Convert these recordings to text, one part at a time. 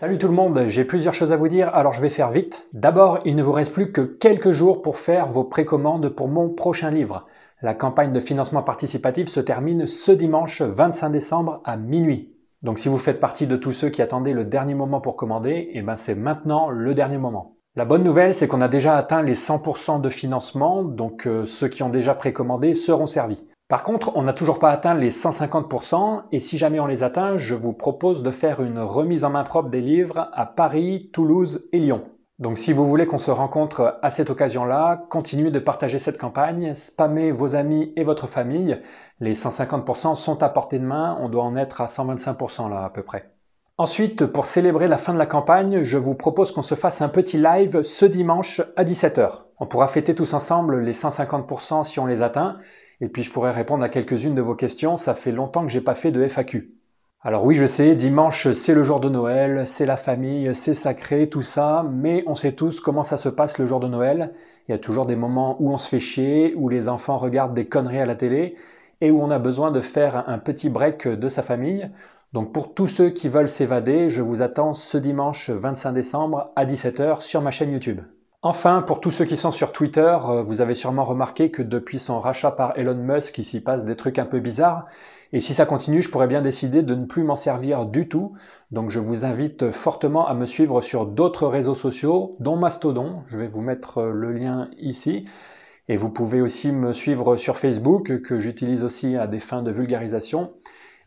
Salut tout le monde, j'ai plusieurs choses à vous dire, alors je vais faire vite. D'abord, il ne vous reste plus que quelques jours pour faire vos précommandes pour mon prochain livre. La campagne de financement participatif se termine ce dimanche 25 décembre à minuit. Donc si vous faites partie de tous ceux qui attendaient le dernier moment pour commander, eh ben c'est maintenant le dernier moment. La bonne nouvelle, c'est qu'on a déjà atteint les 100% de financement, donc euh, ceux qui ont déjà précommandé seront servis. Par contre, on n'a toujours pas atteint les 150% et si jamais on les atteint, je vous propose de faire une remise en main propre des livres à Paris, Toulouse et Lyon. Donc si vous voulez qu'on se rencontre à cette occasion-là, continuez de partager cette campagne, spammez vos amis et votre famille. Les 150% sont à portée de main, on doit en être à 125% là à peu près. Ensuite, pour célébrer la fin de la campagne, je vous propose qu'on se fasse un petit live ce dimanche à 17h. On pourra fêter tous ensemble les 150% si on les atteint et puis je pourrais répondre à quelques-unes de vos questions. Ça fait longtemps que j'ai pas fait de FAQ. Alors oui, je sais, dimanche c'est le jour de Noël, c'est la famille, c'est sacré, tout ça, mais on sait tous comment ça se passe le jour de Noël. Il y a toujours des moments où on se fait chier, où les enfants regardent des conneries à la télé, et où on a besoin de faire un petit break de sa famille. Donc pour tous ceux qui veulent s'évader, je vous attends ce dimanche 25 décembre à 17h sur ma chaîne YouTube. Enfin, pour tous ceux qui sont sur Twitter, euh, vous avez sûrement remarqué que depuis son rachat par Elon Musk, il s'y passe des trucs un peu bizarres. Et si ça continue, je pourrais bien décider de ne plus m'en servir du tout. Donc je vous invite fortement à me suivre sur d'autres réseaux sociaux, dont Mastodon. Je vais vous mettre euh, le lien ici. Et vous pouvez aussi me suivre sur Facebook, que j'utilise aussi à des fins de vulgarisation.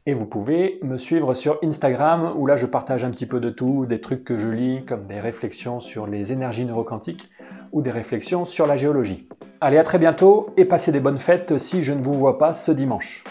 Et vous pouvez me suivre sur Instagram où là je partage un petit peu de tout, des trucs que je lis comme des réflexions sur les énergies neuroquantiques ou des réflexions sur la géologie. Allez à très bientôt et passez des bonnes fêtes si je ne vous vois pas ce dimanche.